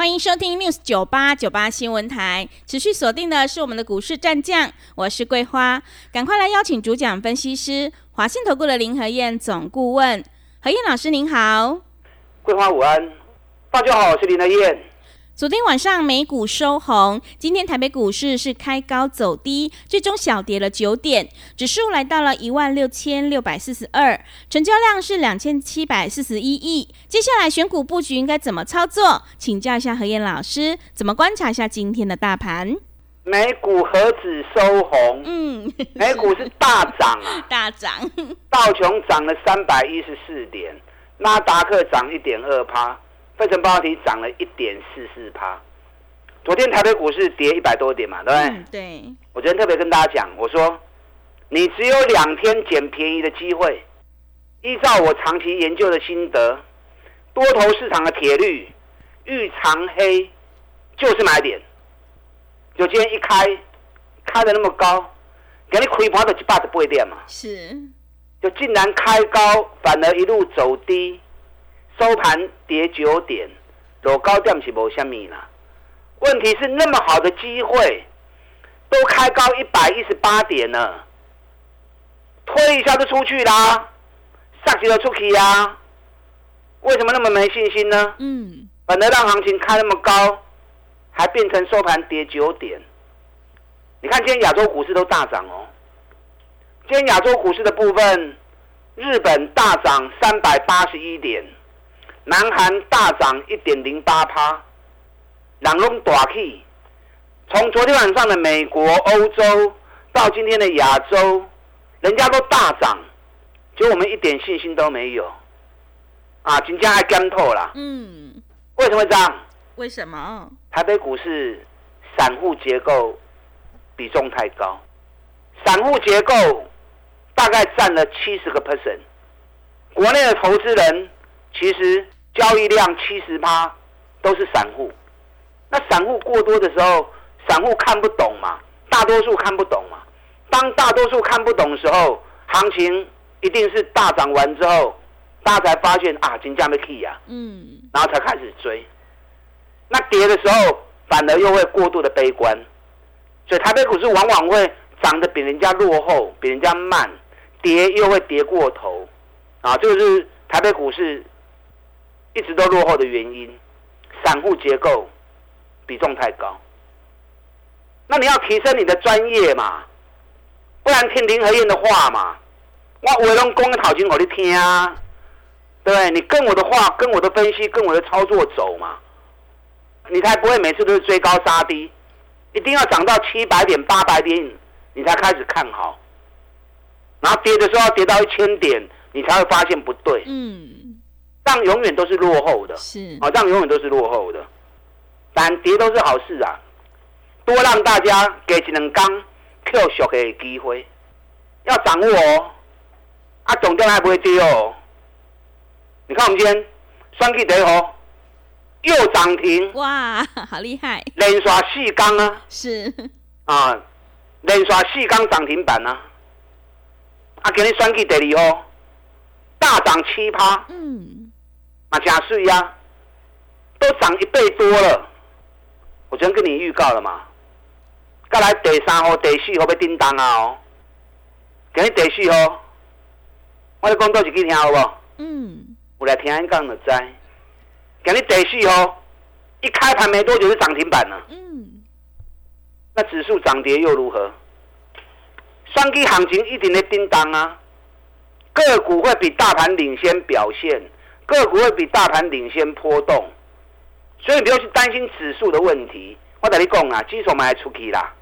欢迎收听 News 九八九八新闻台，持续锁定的是我们的股市战将，我是桂花，赶快来邀请主讲分析师华信投顾的林和燕总顾问，何燕老师您好，桂花午安，大家好，我是林和燕。昨天晚上美股收红，今天台北股市是开高走低，最终小跌了九点，指数来到了一万六千六百四十二，成交量是两千七百四十一亿。接下来选股布局应该怎么操作？请教一下何燕老师，怎么观察一下今天的大盘？美股何止收红？嗯，美股是大涨啊，大涨，道琼涨了三百一十四点，纳达克涨一点二趴。费城半导体涨了一点四四趴，昨天台北股市跌一百多点嘛，对不对？对。我昨天特别跟大家讲，我说你只有两天捡便宜的机会。依照我长期研究的心得，多头市场的铁律，遇长黑就是买点。就今天一开，开的那么高，给你亏盘的一百就不点嘛。是。就竟然开高，反而一路走低。收盘跌九点，走高点是无虾米啦。问题是那么好的机会，都开高一百一十八点了，推一下就出去啦，上去就出去呀。为什么那么没信心呢？嗯，本来让行情开那么高，还变成收盘跌九点。你看今天亚洲股市都大涨哦。今天亚洲股市的部分，日本大涨三百八十一点。南韩大涨一点零八趴，两龙大起。从昨天晚上的美国、欧洲到今天的亚洲，人家都大涨，就我们一点信心都没有。啊，金价还干透了。嗯。为什么这样？为什么？台北股市散户结构比重太高，散户结构大概占了七十个 percent，国内的投资人。其实交易量七十趴都是散户，那散户过多的时候，散户看不懂嘛，大多数看不懂嘛。当大多数看不懂的时候，行情一定是大涨完之后，大家才发现啊，金价没 key 啊，嗯，然后才开始追。那跌的时候，反而又会过度的悲观，所以台北股市往往会涨得比人家落后，比人家慢，跌又会跌过头，啊，这个是台北股市。一直都落后的原因，散户结构比重太高。那你要提升你的专业嘛，不然听林和燕的话嘛。我伟龙公的讨金我你听啊，对你跟我的话，跟我的分析，跟我的操作走嘛，你才不会每次都是追高杀低，一定要涨到七百点、八百点，你才开始看好。然后跌的时候要跌到一千点，你才会发现不对。嗯。这样永远都是落后的，是啊，这样永远都是落后的。但跌都是好事啊，多让大家给几能刚 Q 小的机会，要掌握哦。啊，总量还不会跌哦。你看我们今天双 K 第号又涨停，哇，好厉害！连刷四缸啊，是啊，连刷四缸涨停板啊。啊，给你双 K 第二哦大涨七趴，嗯。啊，加税呀，都涨一倍多了。我昨天跟你预告了嘛，再来第三号、第四号要叮当啊哦，今日第四号，我咧讲多一句听好不？嗯。我来听安讲就知。今日第四号一开盘没多久就涨停板了。嗯。那指数涨跌又如何？双基行情一定的叮当啊，个股会比大盘领先表现。个股会比大盘领先波动，所以你不要去担心指数的问题。我跟你讲啊，指数买出去啦。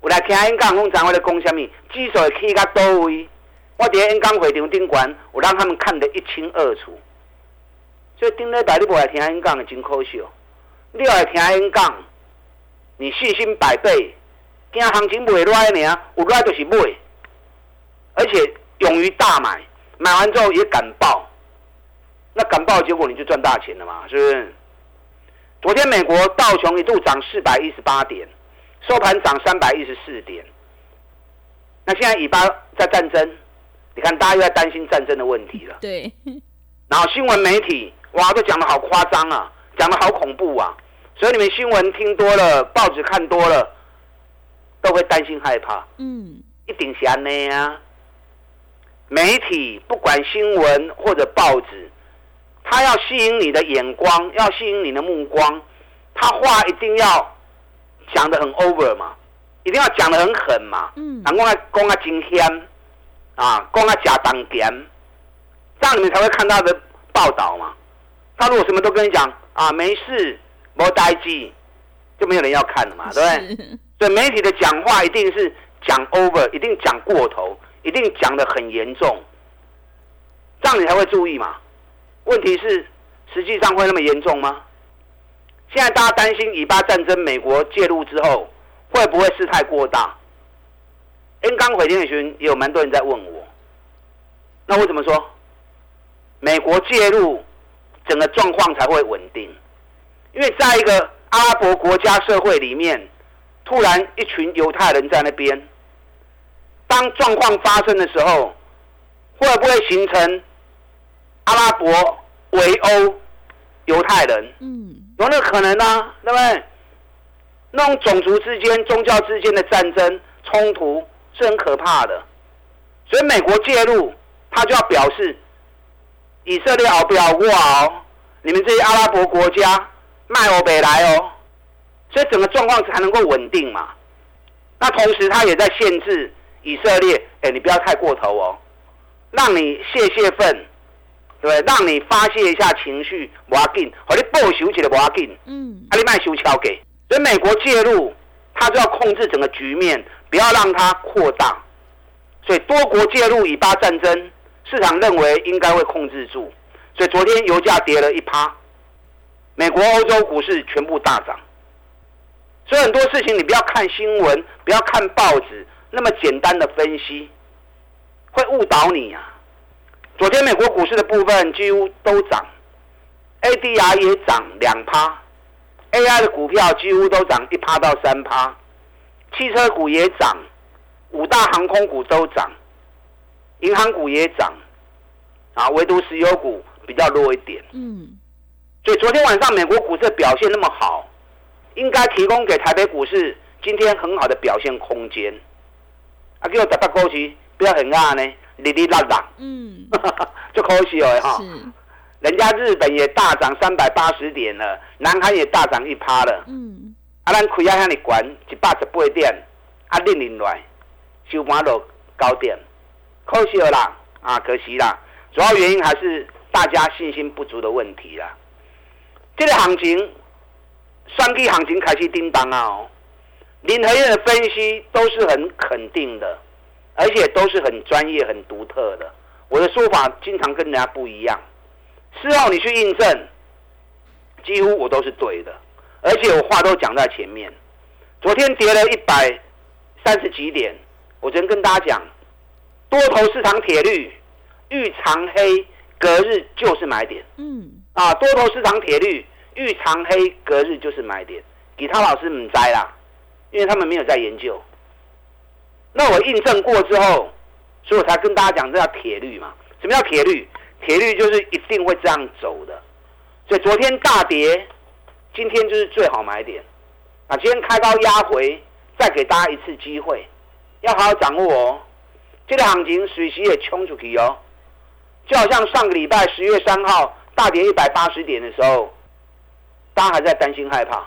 我来听演讲，讲怎我咧讲什么？指数会去到多位？我伫演讲会场顶管，我让他们看得一清二楚。所以顶礼拜你无来听演讲，真可惜。你要来听演讲，你信心百倍，惊行情袂赖呢，有赖就是买，而且勇于大买，买完之后也敢报，那敢报结果你就赚大钱了嘛，是不是？昨天美国道琼一度涨四百一十八点，收盘涨三百一十四点。那现在以巴在战争，你看大家又在担心战争的问题了。对。然后新闻媒体哇，都讲的好夸张啊，讲的好恐怖啊，所以你们新闻听多了，报纸看多了，都会担心害怕。嗯。一定是安内啊。媒体不管新闻或者报纸。他要吸引你的眼光，要吸引你的目光，他话一定要讲的很 over 嘛，一定要讲的很狠嘛，嗯，讲啊讲啊惊险，啊讲啊假当点，这样你们才会看他的报道嘛。他如果什么都跟你讲啊，没事，没呆机，就没有人要看了嘛，对不对？所以媒体的讲话一定是讲 over，一定讲过头，一定讲的很严重，这样你才会注意嘛。问题是，实际上会那么严重吗？现在大家担心以巴战争，美国介入之后会不会事态过大？N 刚回天群也有蛮多人在问我，那我怎么说？美国介入，整个状况才会稳定。因为在一个阿拉伯国家社会里面，突然一群犹太人在那边，当状况发生的时候，会不会形成？阿拉伯围殴犹太人，嗯，有那个可能呢，对不对？那种种族之间、宗教之间的战争冲突是很可怕的，所以美国介入，他就要表示以色列熬不要过哦，你们这些阿拉伯国家卖欧北来哦，所以整个状况才能够稳定嘛。那同时，他也在限制以色列，哎，你不要太过头哦，让你泄泄愤。对，让你发泄一下情绪，不要紧，和你报仇起来不要紧。嗯，阿你卖修桥给，所以美国介入，他就要控制整个局面，不要让它扩大。所以多国介入以巴战争，市场认为应该会控制住。所以昨天油价跌了一趴，美国、欧洲股市全部大涨。所以很多事情你不要看新闻，不要看报纸那么简单的分析，会误导你啊。昨天美国股市的部分几乎都涨，ADR 也涨两趴，AI 的股票几乎都涨一趴到三趴，汽车股也涨，五大航空股都涨，银行股也涨，啊，唯独石油股比较弱一点。嗯，所以昨天晚上美国股市的表现那么好，应该提供给台北股市今天很好的表现空间。啊，给我打打过去，不要很暗呢。哩哩啦啦，嗯，就可惜了哈。人家日本也大涨三百八十点了，南韩也大涨一趴了。嗯，啊，咱亏啊向你管一百十八点，啊，零零来收盘落高点，可惜了啦，啊，可惜啦。主要原因还是大家信心不足的问题啦。这个行情，双季行情开始叮当啊！哦，林和燕的分析都是很肯定的。而且都是很专业、很独特的。我的说法经常跟人家不一样。事后你去印证，几乎我都是对的。而且我话都讲在前面。昨天跌了一百三十几点，我昨天跟大家讲，多头市场铁律，遇长黑隔日就是买点。嗯。啊，多头市场铁律，遇长黑隔日就是买点。其他老师唔摘啦，因为他们没有在研究。那我印证过之后，所以我才跟大家讲，这叫铁律嘛。什么叫铁律？铁律就是一定会这样走的。所以昨天大跌，今天就是最好买点。啊，今天开高压回，再给大家一次机会，要好好掌握哦。这个行情随时也冲出去哦。就好像上个礼拜十月三号大跌一百八十点的时候，大家还在担心害怕。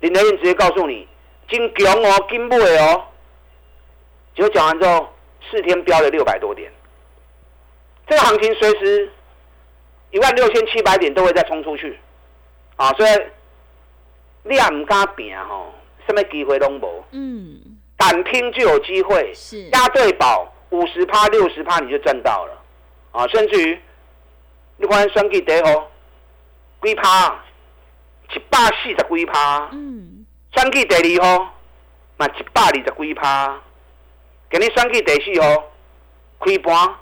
林德燕直接告诉你，金强哦，金不哦。结果讲完之后，四天飙了六百多点，这个行情随时一万六千七百点都会再冲出去，啊，所以你也唔敢拼吼，什么机会都无。嗯，敢拼就有机会，是。押对宝五十趴六十趴你就赚到了，啊，甚至于你看双击第号几趴，一百四十几趴，嗯，双击第二号嘛一百二十几趴。今日选举第四号开盘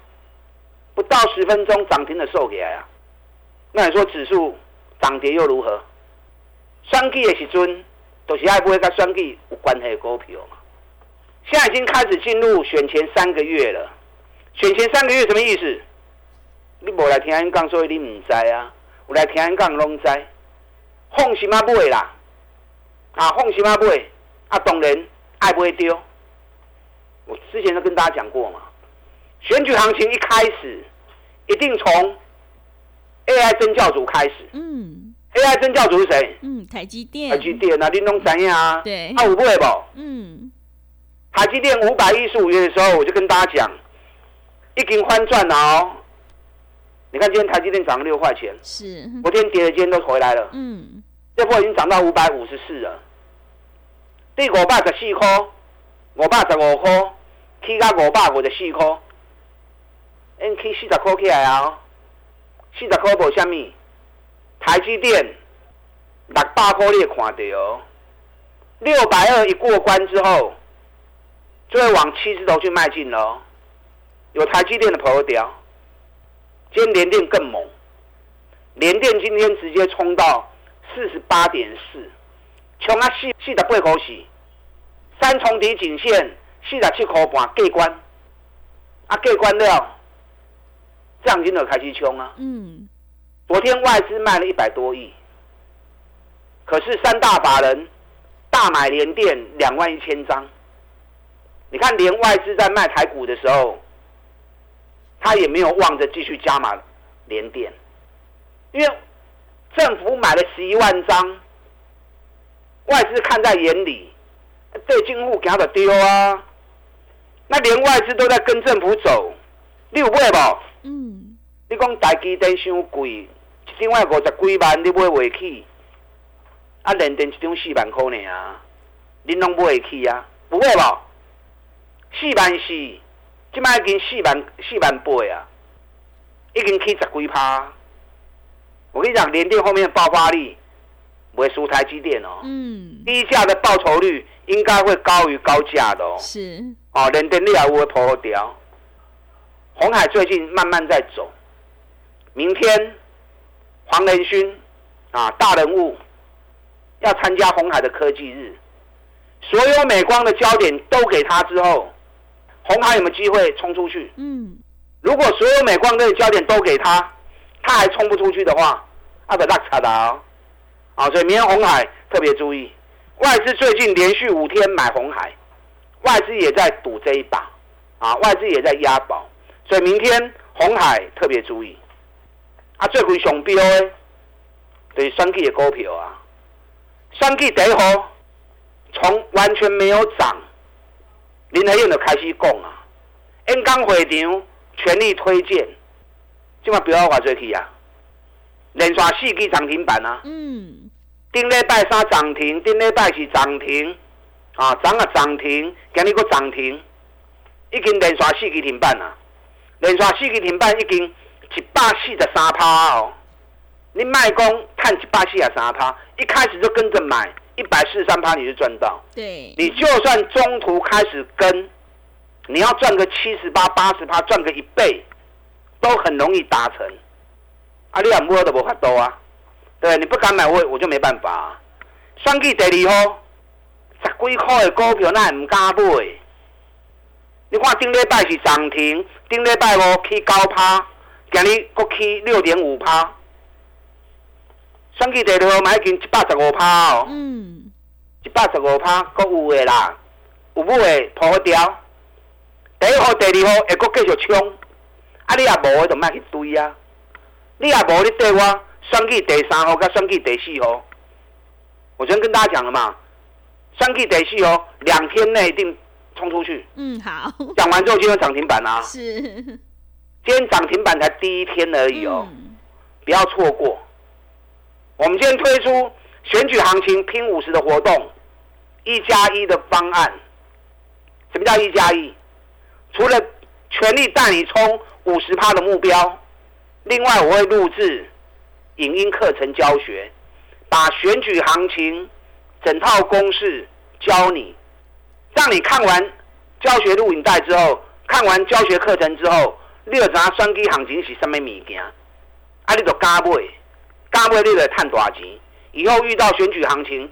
不到十分钟涨停的收起来啊！那你说指数涨跌又如何？选举的时阵都是爱不会跟选举有关系的股票嘛？现在已经开始进入选前三个月了。选前三个月什么意思？你无来听人讲，所以你唔知啊。有来听人讲拢知。放心啊，买啦！啊，放心啊，买啊，当然爱不会丢。之前都跟大家讲过嘛，选举行情一开始，一定从 AI 真教主开始。嗯，AI 真教主是谁？嗯，台积电。台积电啊，你拢知影啊？对。啊，有买不？嗯。台积电五百一十五元的时候，我就跟大家讲，已经翻转了哦。你看今天台积电涨了六块钱，是。昨天跌的，今天都回来了。嗯。这波已经涨到五百五十四了。第五百十四块，五百十五块，起到五百五十四块，因起四十块起来啊！四十块无虾米，台积电六百块你也看到，六百二一过关之后。就会往七字头去迈进了，有台积电的朋友屌，今天联电更猛，联电今天直接冲到四十八点四，冲啊四四十八口四，三重底颈线四十七块半过关，啊过关了，降金的开始冲啊，嗯，昨天外资卖了一百多亿，可是三大法人大买联电两万一千张。你看，连外资在卖台股的时候，他也没有望着继续加码连电，因为政府买了十一万张，外资看在眼里，这进户给他的丢啊。那连外资都在跟政府走，你有买无？嗯。你讲台积电伤贵，一张要五十几万，你买未起？啊，连电一张四万块呢啊，你拢买会起啊？不会无？四万四，即摆已经四万四万八啊，已经起十几趴。我跟你讲，联电后面爆发力不会输台积电哦。嗯。低价的报酬率应该会高于高价的哦。是。哦，连电力也会破掉。红海最近慢慢在走，明天黄仁勋啊大人物要参加红海的科技日，所有美光的焦点都给他之后。红海有没有机会冲出去？嗯，如果所有美光的焦点都给他，他还冲不出去的话，阿德拉查达好，所以明天红海特别注意，外资最近连续五天买红海，外资也在赌这一把啊，外资也在押宝，所以明天红海特别注意。啊，最贵熊标诶，对双 K 的股票啊，双 K 第一号从完全没有涨。林和燕就开始讲啊，演讲会场全力推荐，今晚不要话做去啊，连续四支涨停板啊，嗯，顶礼拜三涨停，顶礼拜是涨停，啊，涨啊涨停，今日个涨停，已经连续四支停板啊，连续四支停板已经一百四十三趴哦，你卖工看一百四十三趴，一开始就跟着买。一百四十三趴你就赚到，对，你就算中途开始跟，你要赚个七十八、八十趴，赚个一倍，都很容易达成。啊，你也摸都无法多啊，对，你不敢买我我就没办法。选举第二号，十几块的股票那还唔敢买？你看顶礼拜是涨停，顶礼拜五起九趴，今日国起六点五趴。选举第二号买已经一百十五趴哦，嗯，一百十五趴，阁有的啦，有冇会破掉？第一号、第二号会阁继续冲，啊，你也无就卖去追啊！你也无你对我选举第三号跟选举第四号，我昨天跟大家讲了嘛，选举第四号两天内一定冲出去。嗯，好。讲完之后，今天涨停板啊。是。今天涨停板才第一天而已哦，不要错过。我们今天推出选举行情拼五十的活动，一加一的方案。什么叫一加一？除了全力带你冲五十趴的目标，另外我会录制影音课程教学，把选举行情整套公式教你。让你看完教学录影带之后，看完教学课程之后，你就知影选举行情是什么物件，啊，你就加买，加买你就赚大钱，以后遇到选举行情，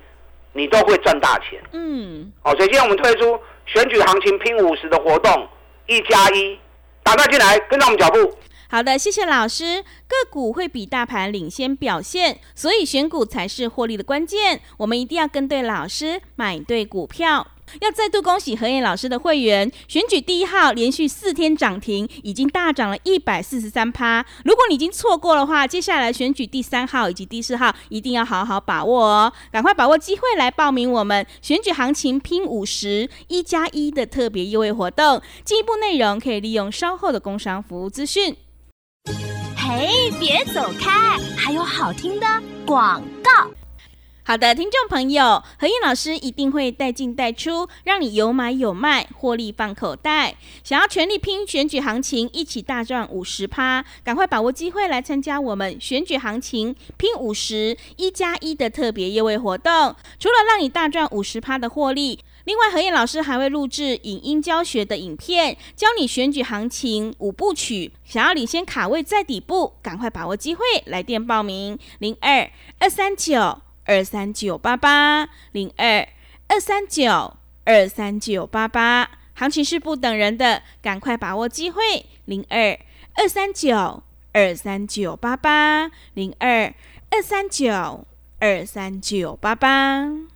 你都会赚大钱。嗯，好，首先我们推出选举行情拼五十的活动，一加一，打快进来，跟上我们脚步。好的，谢谢老师。个股会比大盘领先表现，所以选股才是获利的关键。我们一定要跟对老师，买对股票。要再度恭喜何燕老师的会员，选举第一号连续四天涨停，已经大涨了一百四十三趴。如果你已经错过的话，接下来选举第三号以及第四号一定要好好把握哦，赶快把握机会来报名我们选举行情拼五十一加一的特别优惠活动。进一步内容可以利用稍后的工商服务资讯。嘿，别走开，还有好听的广告。好的，听众朋友，何燕老师一定会带进带出，让你有买有卖，获利放口袋。想要全力拼选举行情，一起大赚五十趴，赶快把握机会来参加我们选举行情拼五十一加一的特别优惠活动。除了让你大赚五十趴的获利，另外何燕老师还会录制影音教学的影片，教你选举行情五部曲。想要领先卡位在底部，赶快把握机会，来电报名零二二三九。二三九八八零二二三九二三九八八，行情是不等人的，赶快把握机会。零二二三九二三九八八零二二三九二三九八八。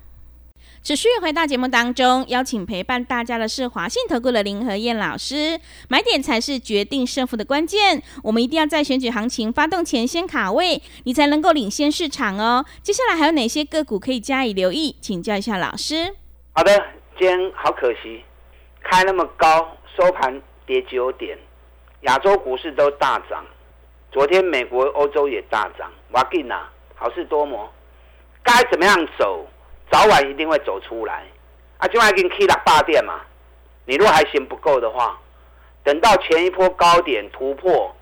持续回到节目当中，邀请陪伴大家的是华信投顾的林和燕老师。买点才是决定胜负的关键，我们一定要在选举行情发动前先卡位，你才能够领先市场哦。接下来还有哪些个股可以加以留意？请教一下老师。好的，今天好可惜，开那么高，收盘跌九点，亚洲股市都大涨，昨天美国、欧洲也大涨，哇劲啊，好事多磨，该怎么样走？早晚一定会走出来，啊，今晚已经 K 了八点嘛，你如果还嫌不够的话，等到前一波高点突破，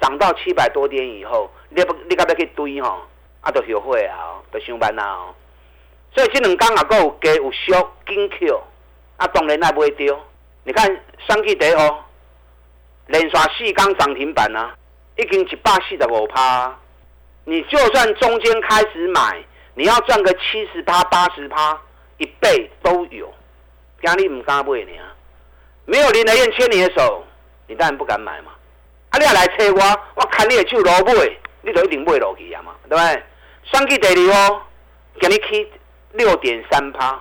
涨到七百多点以后，你不你该不去堆吼，啊，都后悔啊，都上班啊，哦，所以这两天啊，够有加有缩紧 Q，啊，当然那不会丢。你看上期第哦，连续四刚涨停板啊，已经一百四十五趴，你就算中间开始买。你要赚个七十趴、八十趴，一倍都有。压力唔敢买你啊！没有林德燕牵你的手，你当然不敢买嘛。啊，你要来催我，我看你的手落买，你就一定买落去啊嘛，对不对？双击第二哦，给你起六点三趴，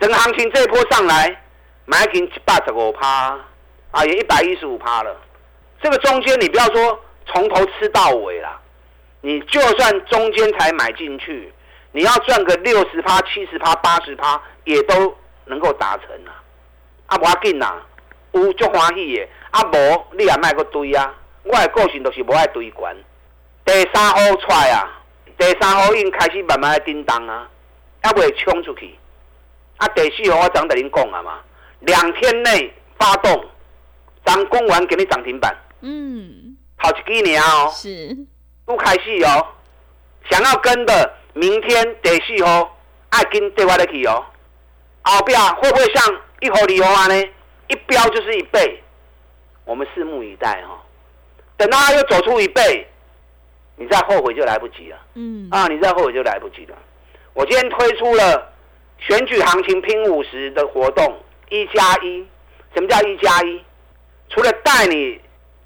整个行情这一波上来，买进一百十五趴，啊，也一百一十五趴了。这个中间你不要说从头吃到尾啦，你就算中间才买进去。你要赚个六十趴、七十趴、八十趴，也都能够达成啊！啊，无要紧呐，有足欢喜的。啊，无你也卖个堆啊！我的个性就是无爱堆关。第三号出来啊，第三号已经开始慢慢的叮当啊，还未冲出去。啊，第四号我昨跟您讲啊嘛，两天内发动，咱公完给你涨停板。嗯。好几年哦。是。不开始哦，想要跟的。明天第四号爱跟对外的去哦，后边会不会像一号、二号呢？一标就是一倍，我们拭目以待哈。等到他又走出一倍，你再后悔就来不及了。嗯啊，你再后悔就来不及了。我今天推出了选举行情拼五十的活动，一加一。什么叫一加一？除了带你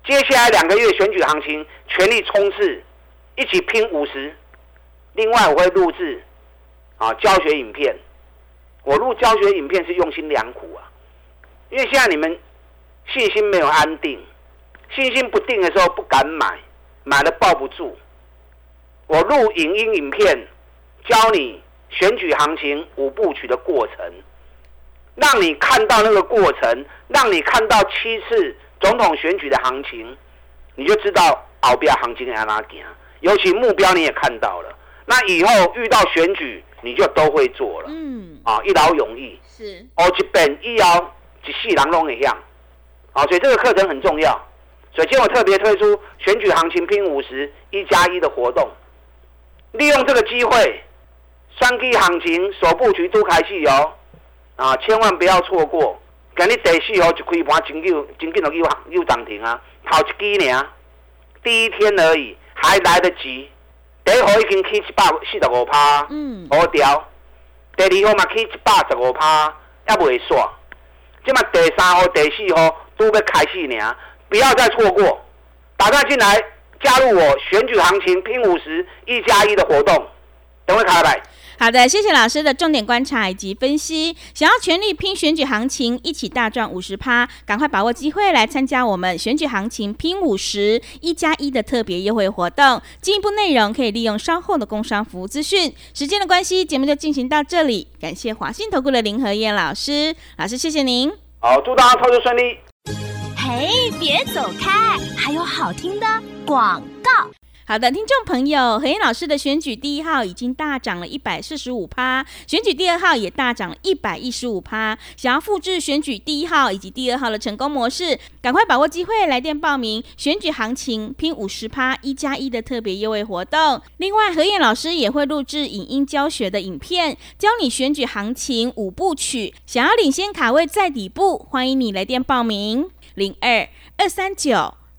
接下来两个月选举行情全力冲刺，一起拼五十。另外，我会录制啊教学影片。我录教学影片是用心良苦啊，因为现在你们信心没有安定，信心不定的时候不敢买，买了抱不住。我录影音影片，教你选举行情五部曲的过程，让你看到那个过程，让你看到七次总统选举的行情，你就知道后边行情在哪行。尤其目标你也看到了。那以后遇到选举，你就都会做了。嗯，啊，一劳永逸。是。哦，一本一摇一世人拢一样。啊，所以这个课程很重要。所以今天我特别推出选举行情拼五十一加一的活动，利用这个机会，三 K 行情首布局都开戏哦，啊，千万不要错过。今日第四号就开盘，真久真紧就又又涨停啊！头一支呢，第一天而已，还来得及。第一号已经起一百四十五趴，嗯，好掉。第二号嘛起一百十五趴，也未煞。即嘛第三号、第四号都要开始呢，不要再错过。打算进来加入我选举行情拼五十一加一的活动，等会开来。好的，谢谢老师的重点观察以及分析。想要全力拼选举行情，一起大赚五十趴，赶快把握机会来参加我们选举行情拼五十一加一的特别优惠活动。进一步内容可以利用稍后的工商服务资讯。时间的关系，节目就进行到这里。感谢华信投顾的林和燕老师，老师谢谢您。好，祝大家操作顺利。嘿，别走开，还有好听的广告。好的，听众朋友，何燕老师的选举第一号已经大涨了一百四十五趴，选举第二号也大涨了一百一十五趴。想要复制选举第一号以及第二号的成功模式，赶快把握机会，来电报名选举行情拼五十趴一加一的特别优惠活动。另外，何燕老师也会录制影音教学的影片，教你选举行情五部曲。想要领先卡位在底部，欢迎你来电报名零二二三九